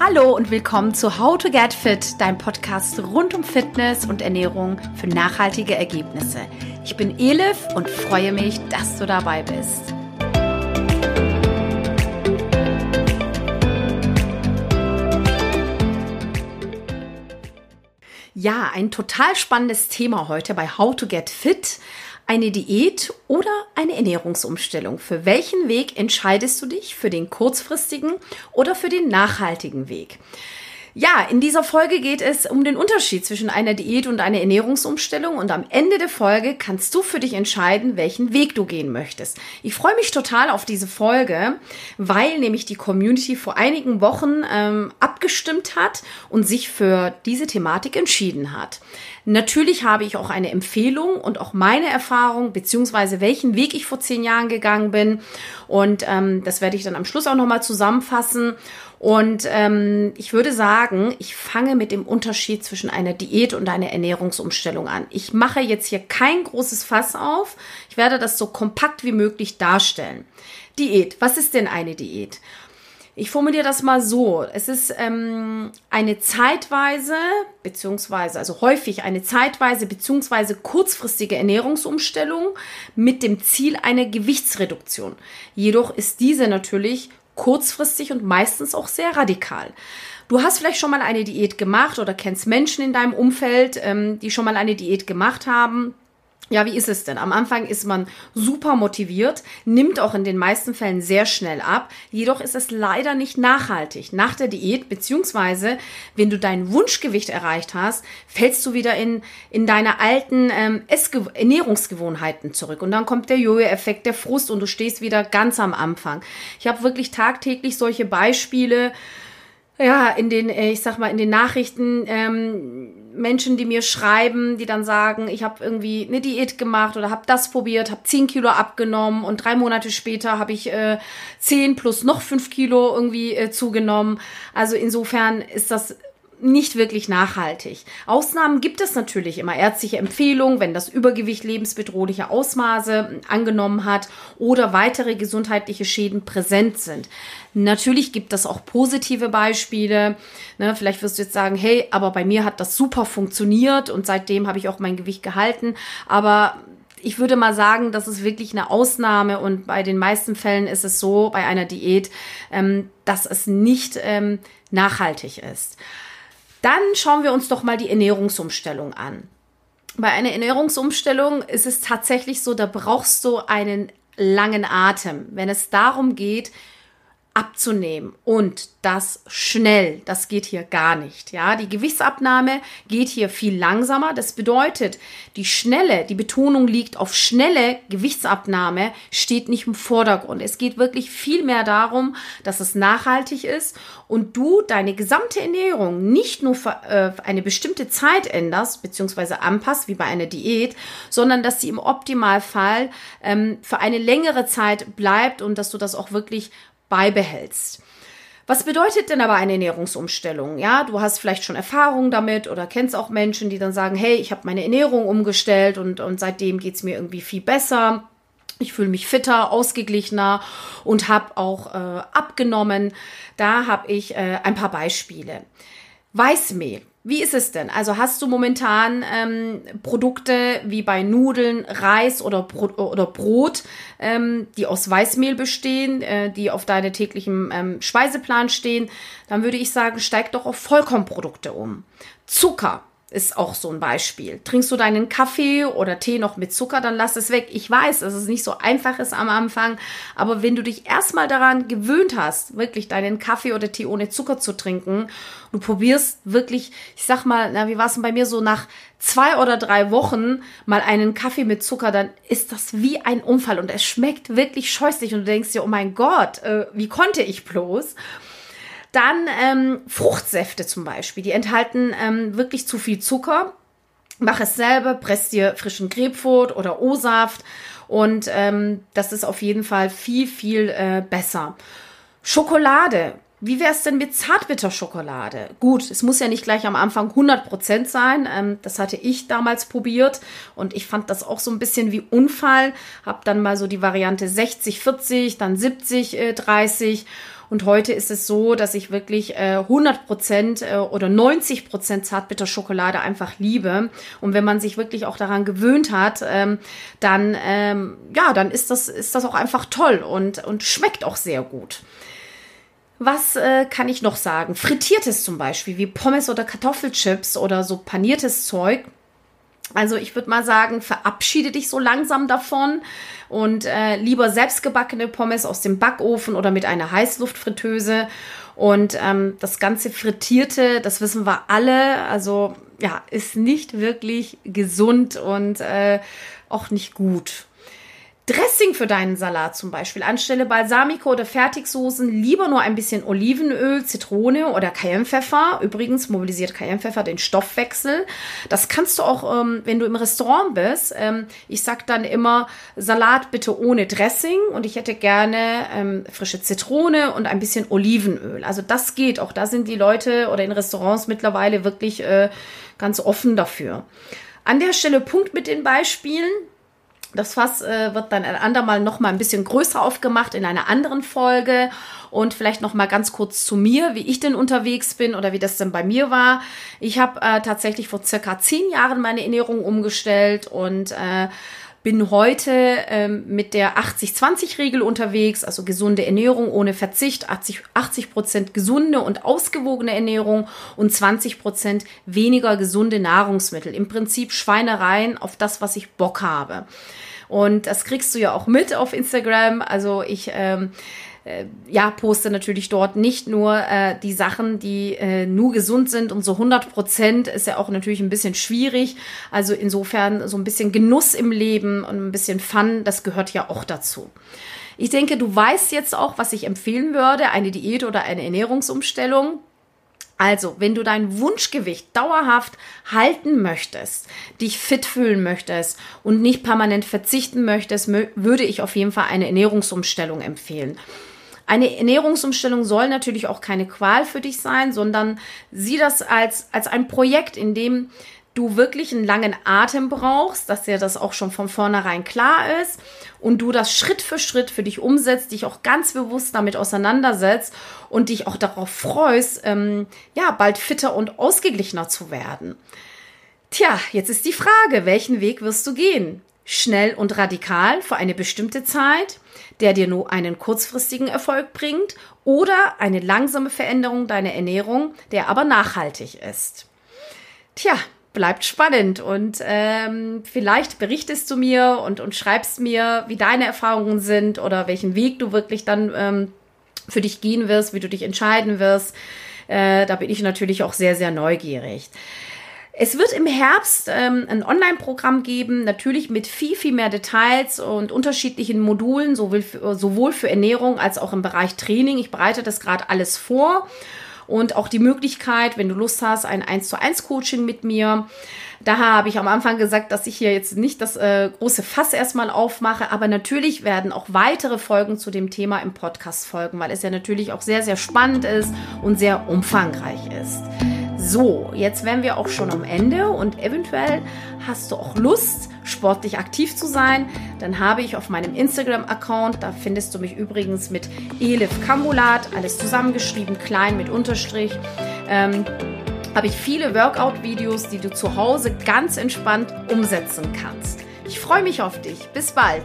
Hallo und willkommen zu How to Get Fit, deinem Podcast rund um Fitness und Ernährung für nachhaltige Ergebnisse. Ich bin Elif und freue mich, dass du dabei bist. Ja, ein total spannendes Thema heute bei How to Get Fit eine Diät oder eine Ernährungsumstellung? Für welchen Weg entscheidest du dich? Für den kurzfristigen oder für den nachhaltigen Weg? Ja, in dieser Folge geht es um den Unterschied zwischen einer Diät und einer Ernährungsumstellung und am Ende der Folge kannst du für dich entscheiden, welchen Weg du gehen möchtest. Ich freue mich total auf diese Folge, weil nämlich die Community vor einigen Wochen ähm, abgestimmt hat und sich für diese Thematik entschieden hat. Natürlich habe ich auch eine Empfehlung und auch meine Erfahrung, beziehungsweise welchen Weg ich vor zehn Jahren gegangen bin. Und ähm, das werde ich dann am Schluss auch nochmal zusammenfassen. Und ähm, ich würde sagen, ich fange mit dem Unterschied zwischen einer Diät und einer Ernährungsumstellung an. Ich mache jetzt hier kein großes Fass auf. Ich werde das so kompakt wie möglich darstellen. Diät. Was ist denn eine Diät? Ich formuliere das mal so. Es ist ähm, eine zeitweise, beziehungsweise, also häufig eine zeitweise, beziehungsweise kurzfristige Ernährungsumstellung mit dem Ziel einer Gewichtsreduktion. Jedoch ist diese natürlich kurzfristig und meistens auch sehr radikal. Du hast vielleicht schon mal eine Diät gemacht oder kennst Menschen in deinem Umfeld, ähm, die schon mal eine Diät gemacht haben. Ja, wie ist es denn? Am Anfang ist man super motiviert, nimmt auch in den meisten Fällen sehr schnell ab. Jedoch ist es leider nicht nachhaltig. Nach der Diät, beziehungsweise wenn du dein Wunschgewicht erreicht hast, fällst du wieder in, in deine alten ähm, Ernährungsgewohnheiten zurück. Und dann kommt der Jojo-Effekt, der Frust und du stehst wieder ganz am Anfang. Ich habe wirklich tagtäglich solche Beispiele ja, in den, äh, ich sag mal, in den Nachrichten ähm, Menschen, die mir schreiben, die dann sagen, ich habe irgendwie eine Diät gemacht oder habe das probiert, habe 10 Kilo abgenommen und drei Monate später habe ich äh, 10 plus noch 5 Kilo irgendwie äh, zugenommen. Also insofern ist das nicht wirklich nachhaltig. Ausnahmen gibt es natürlich immer. Ärztliche Empfehlungen, wenn das Übergewicht lebensbedrohliche Ausmaße angenommen hat oder weitere gesundheitliche Schäden präsent sind. Natürlich gibt es auch positive Beispiele. Ne, vielleicht wirst du jetzt sagen, hey, aber bei mir hat das super funktioniert und seitdem habe ich auch mein Gewicht gehalten. Aber ich würde mal sagen, das ist wirklich eine Ausnahme und bei den meisten Fällen ist es so bei einer Diät, ähm, dass es nicht ähm, nachhaltig ist. Dann schauen wir uns doch mal die Ernährungsumstellung an. Bei einer Ernährungsumstellung ist es tatsächlich so, da brauchst du einen langen Atem, wenn es darum geht, abzunehmen und das schnell. Das geht hier gar nicht. Ja, die Gewichtsabnahme geht hier viel langsamer. Das bedeutet, die schnelle, die Betonung liegt auf schnelle Gewichtsabnahme, steht nicht im Vordergrund. Es geht wirklich viel mehr darum, dass es nachhaltig ist und du deine gesamte Ernährung nicht nur für äh, eine bestimmte Zeit änderst bzw. anpasst, wie bei einer Diät, sondern dass sie im Optimalfall ähm, für eine längere Zeit bleibt und dass du das auch wirklich beibehältst. Was bedeutet denn aber eine Ernährungsumstellung? Ja, du hast vielleicht schon Erfahrung damit oder kennst auch Menschen, die dann sagen, hey, ich habe meine Ernährung umgestellt und, und seitdem geht's mir irgendwie viel besser. Ich fühle mich fitter, ausgeglichener und habe auch äh, abgenommen. Da habe ich äh, ein paar Beispiele. Weißmehl. Wie ist es denn? Also hast du momentan ähm, Produkte wie bei Nudeln, Reis oder, Bro oder Brot, ähm, die aus Weißmehl bestehen, äh, die auf deinem täglichen ähm, Speiseplan stehen, dann würde ich sagen, steig doch auf Vollkornprodukte um. Zucker ist auch so ein Beispiel. Trinkst du deinen Kaffee oder Tee noch mit Zucker, dann lass es weg. Ich weiß, dass es nicht so einfach ist am Anfang, aber wenn du dich erstmal daran gewöhnt hast, wirklich deinen Kaffee oder Tee ohne Zucker zu trinken, du probierst wirklich, ich sag mal, na, wie war es denn bei mir so nach zwei oder drei Wochen mal einen Kaffee mit Zucker, dann ist das wie ein Unfall und es schmeckt wirklich scheußlich und du denkst dir, oh mein Gott, äh, wie konnte ich bloß? Dann ähm, Fruchtsäfte zum Beispiel, die enthalten ähm, wirklich zu viel Zucker. Mach es selber, presst dir frischen Grapefruit oder O-Saft und ähm, das ist auf jeden Fall viel, viel äh, besser. Schokolade Wie wäre es denn mit Zartbitterschokolade? Gut, es muss ja nicht gleich am Anfang 100% sein. Ähm, das hatte ich damals probiert und ich fand das auch so ein bisschen wie Unfall. Hab dann mal so die Variante 60, 40, dann 70, äh, 30 und heute ist es so, dass ich wirklich äh, 100 Prozent äh, oder 90 Prozent Zartbitterschokolade einfach liebe. Und wenn man sich wirklich auch daran gewöhnt hat, ähm, dann, ähm, ja, dann ist das, ist das auch einfach toll und, und schmeckt auch sehr gut. Was äh, kann ich noch sagen? Frittiertes zum Beispiel, wie Pommes oder Kartoffelchips oder so paniertes Zeug. Also ich würde mal sagen, verabschiede dich so langsam davon und äh, lieber selbstgebackene Pommes aus dem Backofen oder mit einer Heißluftfritteuse. Und ähm, das ganze Frittierte, das wissen wir alle, also ja, ist nicht wirklich gesund und äh, auch nicht gut. Dressing für deinen Salat zum Beispiel. Anstelle Balsamico oder Fertigsoßen lieber nur ein bisschen Olivenöl, Zitrone oder Cayennepfeffer. Übrigens mobilisiert Cayennepfeffer den Stoffwechsel. Das kannst du auch, ähm, wenn du im Restaurant bist. Ähm, ich sag dann immer Salat bitte ohne Dressing und ich hätte gerne ähm, frische Zitrone und ein bisschen Olivenöl. Also das geht. Auch da sind die Leute oder in Restaurants mittlerweile wirklich äh, ganz offen dafür. An der Stelle Punkt mit den Beispielen. Das Fass äh, wird dann ein andermal noch mal ein bisschen größer aufgemacht in einer anderen Folge und vielleicht noch mal ganz kurz zu mir, wie ich denn unterwegs bin oder wie das denn bei mir war. Ich habe äh, tatsächlich vor circa zehn Jahren meine Ernährung umgestellt und äh, bin heute ähm, mit der 80-20-Regel unterwegs, also gesunde Ernährung ohne Verzicht, 80 Prozent gesunde und ausgewogene Ernährung und 20 Prozent weniger gesunde Nahrungsmittel. Im Prinzip Schweinereien auf das, was ich Bock habe. Und das kriegst du ja auch mit auf Instagram. Also ich ähm, äh, ja, poste natürlich dort nicht nur äh, die Sachen, die äh, nur gesund sind und so 100 Prozent ist ja auch natürlich ein bisschen schwierig. Also insofern so ein bisschen Genuss im Leben und ein bisschen Fun, das gehört ja auch dazu. Ich denke, du weißt jetzt auch, was ich empfehlen würde, eine Diät oder eine Ernährungsumstellung. Also, wenn du dein Wunschgewicht dauerhaft halten möchtest, dich fit fühlen möchtest und nicht permanent verzichten möchtest, würde ich auf jeden Fall eine Ernährungsumstellung empfehlen. Eine Ernährungsumstellung soll natürlich auch keine Qual für dich sein, sondern sieh das als, als ein Projekt, in dem du wirklich einen langen Atem brauchst, dass dir das auch schon von vornherein klar ist und du das Schritt für Schritt für dich umsetzt, dich auch ganz bewusst damit auseinandersetzt und dich auch darauf freust, ähm, ja, bald fitter und ausgeglichener zu werden. Tja, jetzt ist die Frage, welchen Weg wirst du gehen? Schnell und radikal für eine bestimmte Zeit? der dir nur einen kurzfristigen Erfolg bringt oder eine langsame Veränderung deiner Ernährung, der aber nachhaltig ist. Tja, bleibt spannend und ähm, vielleicht berichtest du mir und, und schreibst mir, wie deine Erfahrungen sind oder welchen Weg du wirklich dann ähm, für dich gehen wirst, wie du dich entscheiden wirst. Äh, da bin ich natürlich auch sehr, sehr neugierig. Es wird im Herbst ähm, ein Online-Programm geben, natürlich mit viel, viel mehr Details und unterschiedlichen Modulen, sowohl für, sowohl für Ernährung als auch im Bereich Training. Ich bereite das gerade alles vor und auch die Möglichkeit, wenn du Lust hast, ein 1 zu 1 Coaching mit mir. Daher habe ich am Anfang gesagt, dass ich hier jetzt nicht das äh, große Fass erstmal aufmache, aber natürlich werden auch weitere Folgen zu dem Thema im Podcast folgen, weil es ja natürlich auch sehr, sehr spannend ist und sehr umfangreich ist. So, jetzt wären wir auch schon am Ende und eventuell hast du auch Lust, sportlich aktiv zu sein. Dann habe ich auf meinem Instagram-Account, da findest du mich übrigens mit Elif Kambulat, alles zusammengeschrieben, klein mit Unterstrich. Ähm, habe ich viele Workout-Videos, die du zu Hause ganz entspannt umsetzen kannst. Ich freue mich auf dich. Bis bald.